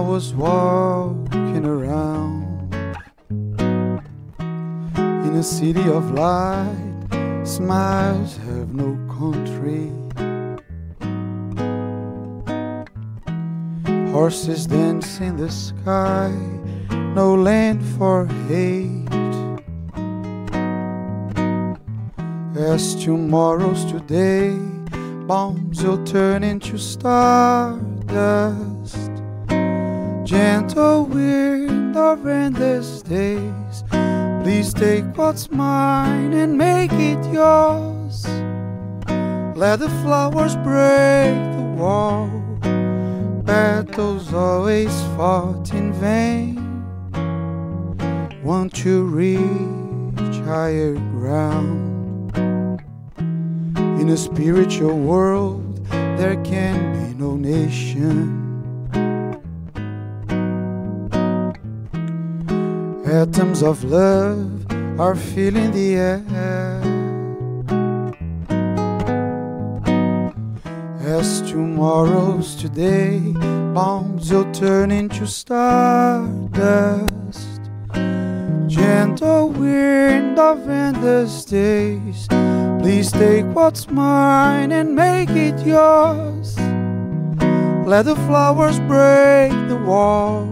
was walking around in a city of light, smiles have no country. Horses dance in the sky, no land for hate. As tomorrow's today, bombs will turn into stardust. Gentle wind of endless days, please take what's mine and make it yours. Let the flowers break the wall, battles always fought in vain. Want to reach higher ground. In a spiritual world, there can be no nation. Atoms of love are filling the air. As tomorrow's today, bombs will turn into stardust. Gentle wind of endless days, please take what's mine and make it yours. Let the flowers break the wall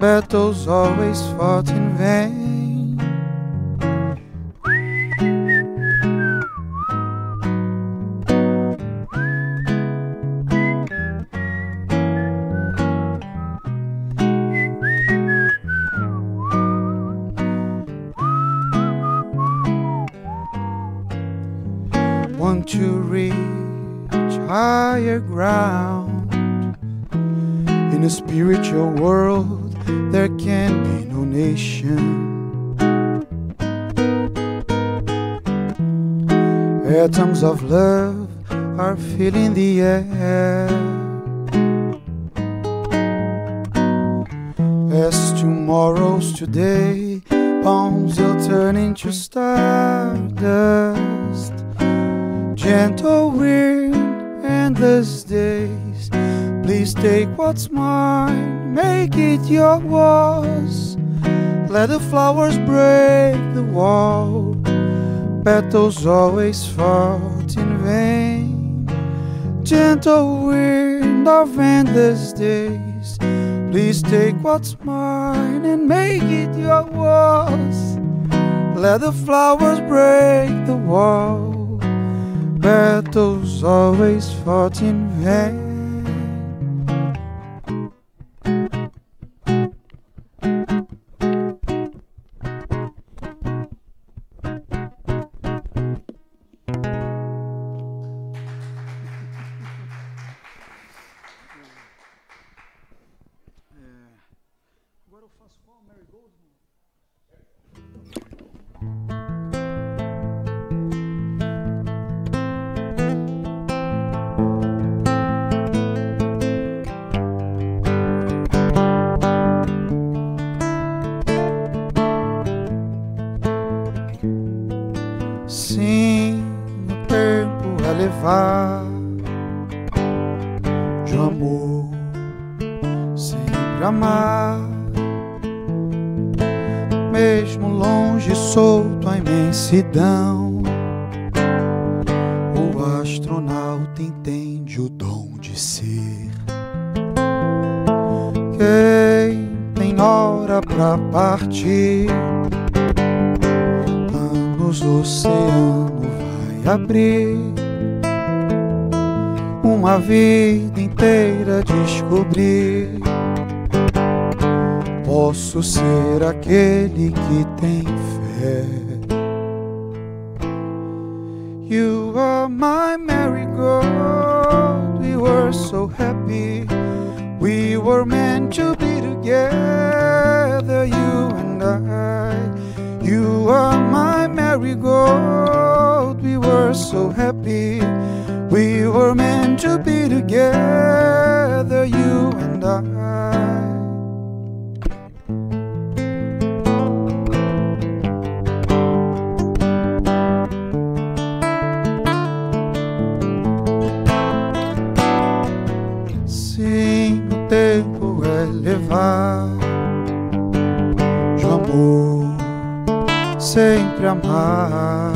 battles always fought in vain. Want to reach higher ground in a spiritual world there can be no nation. Atoms of love are filling the air. As tomorrow's today, bombs will turn into stardust. Gentle wind, endless days. Please take what's mine, make it yours. Let the flowers break the wall. Petals always fought in vain. Gentle wind of endless days. Please take what's mine and make it yours. Let the flowers break the wall. Battles always fought in vain. Amar mesmo longe, solto a imensidão. O astronauta entende o dom de ser. Quem tem hora pra partir, anos do oceano vai abrir. Uma vida inteira descobrir. Posso ser aquele que tem fé. You are my marigold. We were so happy. We were meant to be together, you and I. You are my marigold. We were so happy. We were meant to be together, you and I. sempre amar,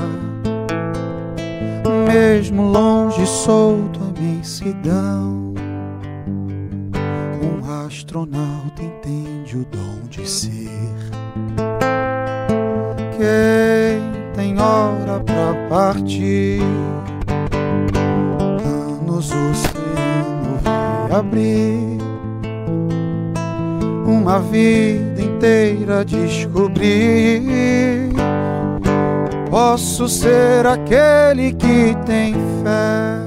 mesmo longe solto a imensidão. Um astronauta entende o dom de ser. Quem tem hora pra partir, anos o oceano vai abrir uma vida inteira descobrir. Posso ser aquele que tem fé.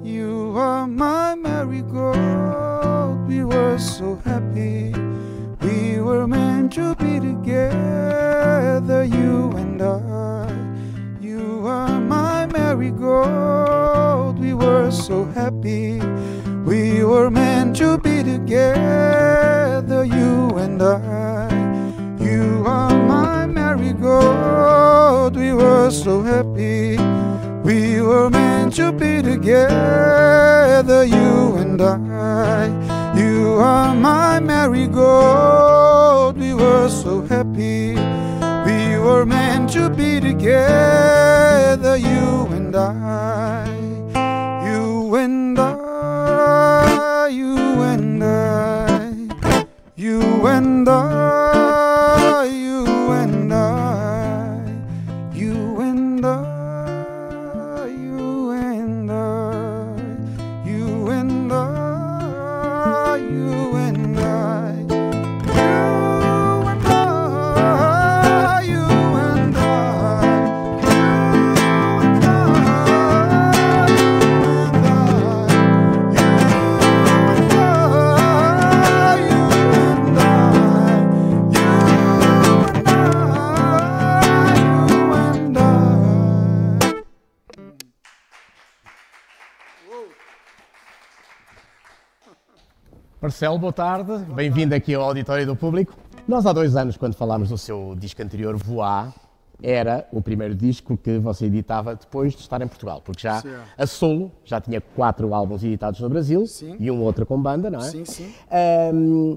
You are my marigold. We were so happy. We were meant to be together, you and I. You are my marigold. We were so happy. We were meant to be together, you and I. We were so happy. We were meant to be together, you and I. You are my marigold. We were so happy. We were meant to be together, you and I. You and I you and I, you and I, Marcelo, boa tarde. Bem-vindo aqui ao Auditório do Público. Nós há dois anos, quando falámos do seu disco anterior, Voar, era o primeiro disco que você editava depois de estar em Portugal, porque já Certo. a solo já tinha quatro álbuns editados no Brasil Sim. e um outro com banda, não é? Sim, sim. Ahm,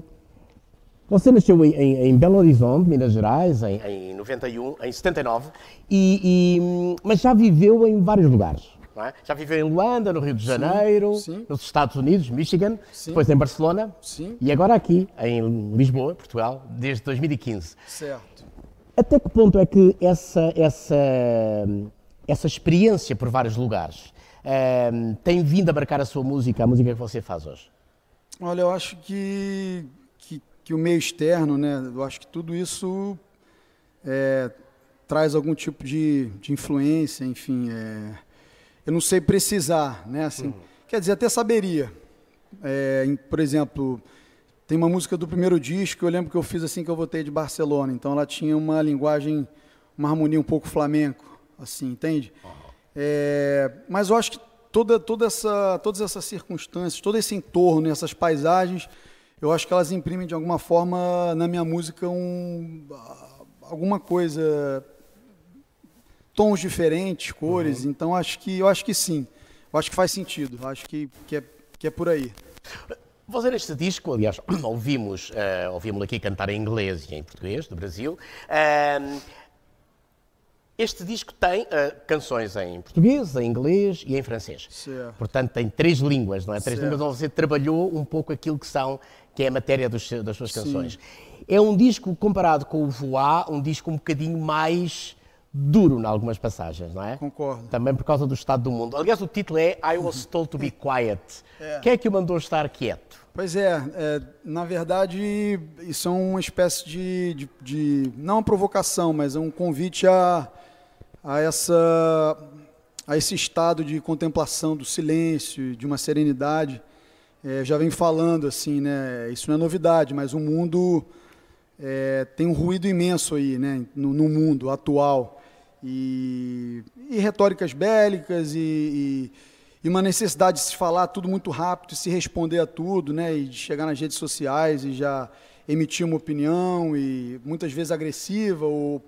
você nasceu em, em- em Belo Horizonte, Minas Gerais, em, em 91, em 79, e, e, mas já viveu em vários lugares. É? Já viveu em Luanda, no Rio de Janeiro, sim. nos Estados Unidos, Michigan, Sim. depois em Barcelona Sim. e agora aqui em Lisboa, Portugal, desde 2015. Certo. Até que ponto é que essa, essa, essa experiência por vários lugares ahm, tem vindo a marcar a sua música, a música que você faz hoje? Olha, eu acho que, que, que o meio externo, né? Eu acho que tudo isso é, traz algum tipo de, de influência, enfim. é, eu não sei precisar, né? Assim, Quer dizer, até saberia. É, em- por exemplo, tem uma música do primeiro disco, eu lembro que eu fiz assim que eu voltei de Barcelona. Então ela tinha uma linguagem, uma harmonia um pouco flamenco, assim, entende? É, mas eu acho que toda, toda essa, todas essas circunstâncias, todo esse entorno, essas paisagens, eu acho que elas imprimem de alguma forma na minha música um, alguma coisa, tons diferentes, cores. Então acho que eu acho que sim, eu acho que faz sentido, eu acho que, que, é, que é por aí. Você neste disco, aliás, ouvimos, eh, ouvimos aqui cantar em inglês e em português, do Brasil. Ahm, este disco tem eh, canções em português, em inglês e em francês. Certo. Portanto, tem três línguas, não é? Três Certo. línguas onde você trabalhou um pouco aquilo que são, que é a matéria dos das suas canções. É um disco, comparado com o Voar, um disco um bocadinho mais duro em algumas passagens, não é? Concordo. Também por causa do estado do mundo. Aliás, o título é I Was Told to Be Quiet. Quem é que o mandou estar quieto? Pois é, é, na verdade, isso é uma espécie de, de, de- não uma provocação, mas é um convite a, a, essa, a esse estado de contemplação do silêncio, de uma serenidade. É, já vem falando assim, né? Isso não é novidade, mas o mundo é, tem um ruído imenso aí, né? No, no mundo atual e, e retóricas bélicas e, e, e uma necessidade de se falar tudo muito rápido, se responder a tudo, né? E de chegar nas redes sociais e já emitir uma opinião e muitas vezes agressiva ou,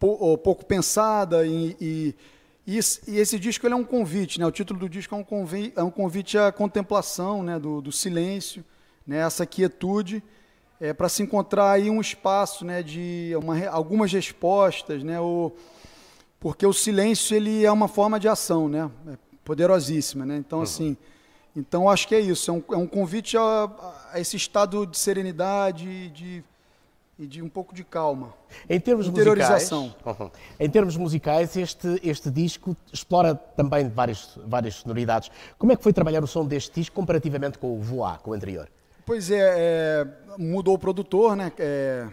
ou pouco pensada e, e, esse, disco é um convite, né? O título do disco é um convite, é um convite à contemplação, né? Do, do silêncio, né? Essa quietude é, para se encontrar aí um espaço né, de uma, algumas respostas, né, o, porque o silêncio ele é uma forma de ação, né, é poderosíssima. Né? Então, uhum. assim, então acho que é isso, é um, é um convite a, a, esse estado de serenidade, de e de um pouco de calma. Em termos musicais, uhum. em termos musicais, este, este disco explora também várias, várias sonoridades. Como é que foi trabalhar o som deste disco comparativamente com o Voar, com o anterior? Pois é, é mudou o produtor, né? É,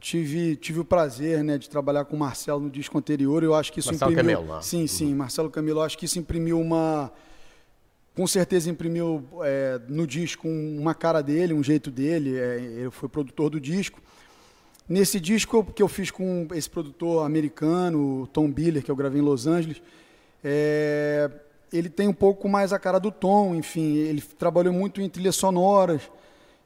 tive, tive o prazer né, de trabalhar com o Marcelo no disco anterior. Eu acho que isso Marcelo imprimiu. Camelo, não? Sim, sim, uhum. Marcelo Camilo. Eu acho que isso imprimiu uma. Com certeza imprimiu é, no disco uma cara dele, um jeito dele. É, ele foi produtor do disco. Nesse disco que eu fiz com esse produtor americano, Tom Biller, que eu gravei em Los Angeles, é, ele tem um pouco mais a cara do Tom, enfim, ele trabalhou muito em trilhas sonoras,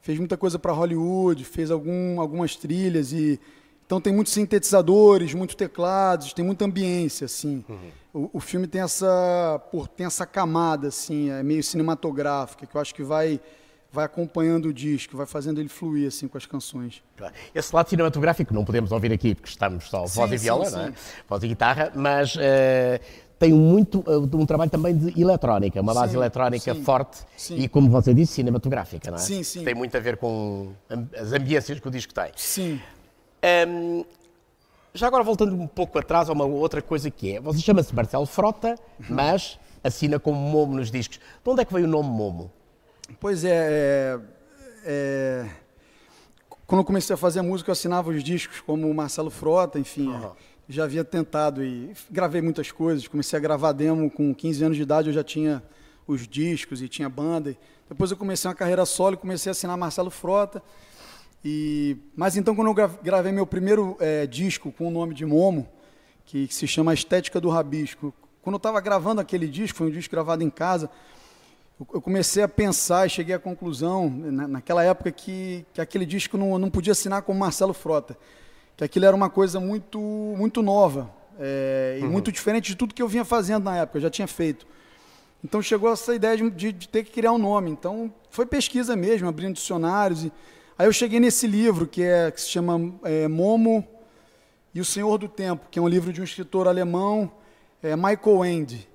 fez muita coisa para Hollywood, fez algum, algumas trilhas e então tem muitos sintetizadores, muitos teclados, tem muita ambiência assim. Uhum. O, o, filme tem essa, por, tem essa camada assim, é meio cinematográfica que eu acho que vai vai acompanhando o disco, vai fazendo ele fluir assim com as canções. Esse lado cinematográfico não podemos ouvir aqui porque estamos só sim, voz e viola, sim, não é? Voz e guitarra, mas uh, tem muito uh, um trabalho também de eletrónica, uma base sim, eletrónica forte e como você disse cinematográfica, não é? Sim, sim. Tem muito a ver com as ambiências que o disco tem. Sim. Um, já agora voltando um pouco atrás a uma outra coisa que é, você chama-se Marcelo Frota, uhum. mas assina como Momo nos discos. De onde é que veio o nome Momo? Pois é, é, é, quando eu comecei a fazer música, eu assinava os discos como Marcelo Frota, enfim, uhum. Já havia tentado e gravei muitas coisas. Comecei a gravar demo com 15 anos de idade, eu já tinha os discos e tinha banda. Depois eu comecei uma carreira solo comecei a assinar Marcelo Frota. E, mas então, quando eu gravei meu primeiro é, disco com o nome de Momo, que, que se chama Estética do Rabisco, quando eu estava gravando aquele disco, foi um disco gravado em casa, eu comecei a pensar e cheguei à conclusão, naquela época, que, que aquele disco não, não podia assinar como Marcelo Frota, que aquilo era uma coisa muito, muito nova é, uhum. e muito diferente de tudo que eu vinha fazendo na época, eu já tinha feito. Então chegou essa ideia de, de, de ter que criar um nome. Então foi pesquisa mesmo, abrindo dicionários. E, aí eu cheguei nesse livro que, é, que se chama é, Momo e o Senhor do Tempo, que é um livro de um escritor alemão, é, Michael Ende.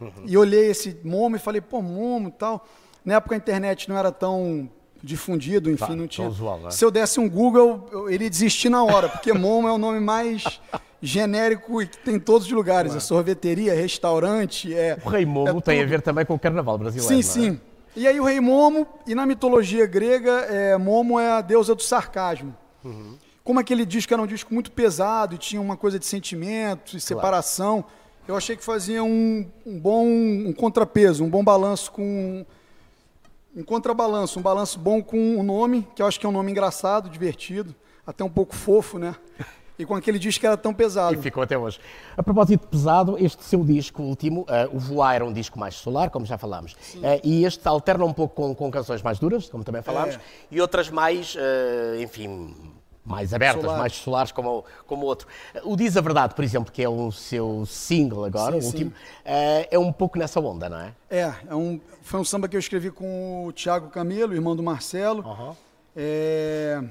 Uhum. E olhei esse Momo e falei, pô, Momo e tal. Na época a internet não era tão difundido, enfim, tá, não tinha. Usual, né? Se eu desse um Google, eu, ele desistir na hora, porque Momo é o nome mais genérico e que tem em todos os lugares. Claro. É sorveteria, restaurante, é. O Rei Momo é tem a ver também com o carnaval brasileiro. Sim, sim. É? E aí o Rei Momo, e na mitologia grega, é, Momo é a deusa do sarcasmo. Uhum. Como aquele disco era um disco muito pesado e tinha uma coisa de sentimento e separação. Claro eu achei que fazia um, um bom um contrapeso, um bom balanço com um contrabalanço, um balanço bom com o nome, que eu acho que é um nome engraçado, divertido, até um pouco fofo, né? E com aquele disco que era tão pesado. E ficou até hoje. A propósito de pesado, este seu disco último, uh, o Voar era um disco mais solar, como já falámos. Uh, e este alterna um pouco com, com canções mais duras, como também falámos, é. e outras mais, uh, enfim, mais abertas, Solar. mais solares como, como o outro. O Diz a Verdade, por exemplo, que é o seu single agora, sim, o último, é, é um pouco nessa onda, não é? É, é um, foi um samba que eu escrevi com o Tiago Camelo, irmão do Marcelo. Uhum. É,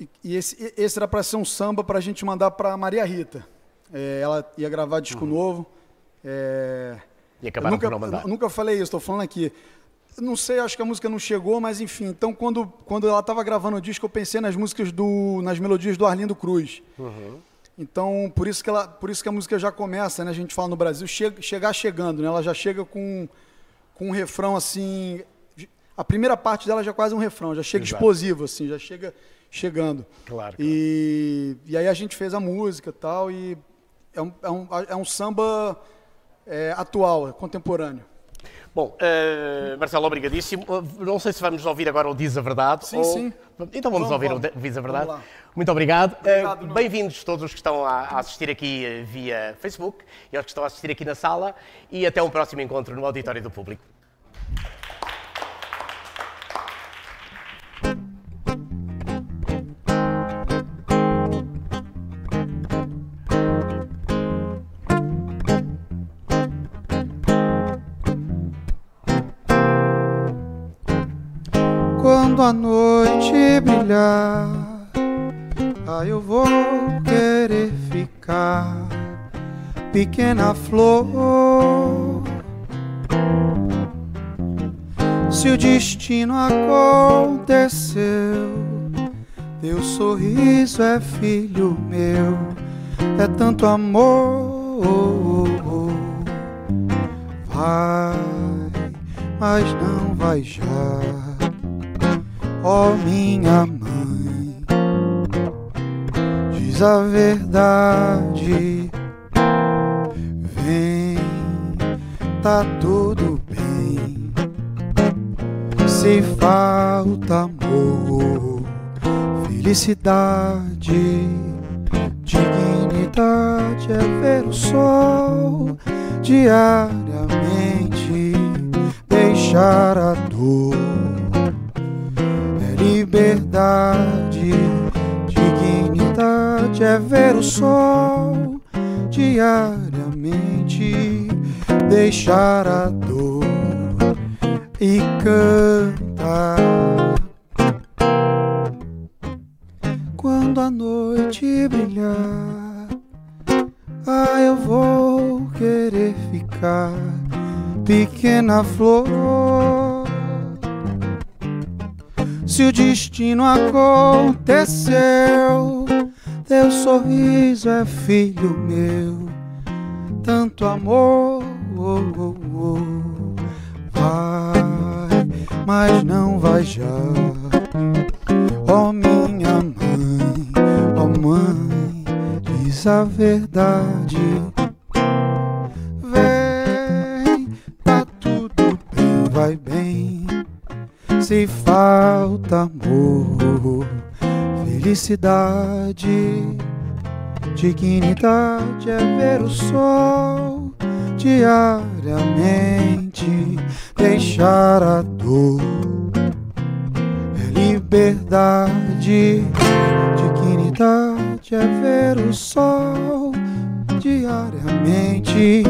e, e esse, esse era para ser um samba para a gente mandar para Maria Rita. É, ela ia gravar disco uhum. novo. É, e acabaram nunca, por não mandar. Nunca falei isso, estou falando aqui não sei, acho que a música não chegou, mas enfim. Então, quando, quando ela estava gravando o disco, eu pensei nas músicas do, nas melodias do Arlindo Cruz. Uhum. Então, por isso que ela, por isso que a música já começa, né? A gente fala no Brasil, chega, chegar chegando, né? Ela já chega com, com um refrão assim. A primeira parte dela já é quase um refrão, já chega Exato. explosivo, assim, já chega chegando. Claro. claro. E, e aí a gente fez a música tal, e é um, é um, é um samba é, atual, contemporâneo. Bom, uh, Marcelo, obrigadíssimo. Uh, não sei se vamos ouvir agora o Diz a Verdade. Sim, ou... sim. Então vamos, vamos ouvir vamos. o Diz a Verdade. Muito obrigado. obrigado uh, Bem-vindos todos os que estão a, assistir aqui via Facebook e aos que estão a assistir aqui na sala. E até um próximo encontro no Auditório do Público. Quando a noite brilhar, ah, eu vou querer ficar, pequena flor. Se o destino aconteceu, teu sorriso é filho meu, é tanto amor. Vai, mas não vai já, oh, minha mãe, diz a verdade. Vem, tá tudo bem. Se falta amor, felicidade, dignidade é ver o sol diariamente, deixar a dor. Liberdade, dignidade é ver o sol diariamente, deixar a dor e cantar. Quando a noite brilhar, ah, eu vou querer ficar, pequena flor. Se o destino aconteceu, teu sorriso é filho meu, tanto amor. Oh, oh, oh vai, mas não vai já. Oh minha mãe, oh mãe, diz a verdade. Vem, tá tudo bem, vai bem. Se amor, felicidade, dignidade é ver o sol diariamente deixar a dor. É liberdade, dignidade é ver o sol diariamente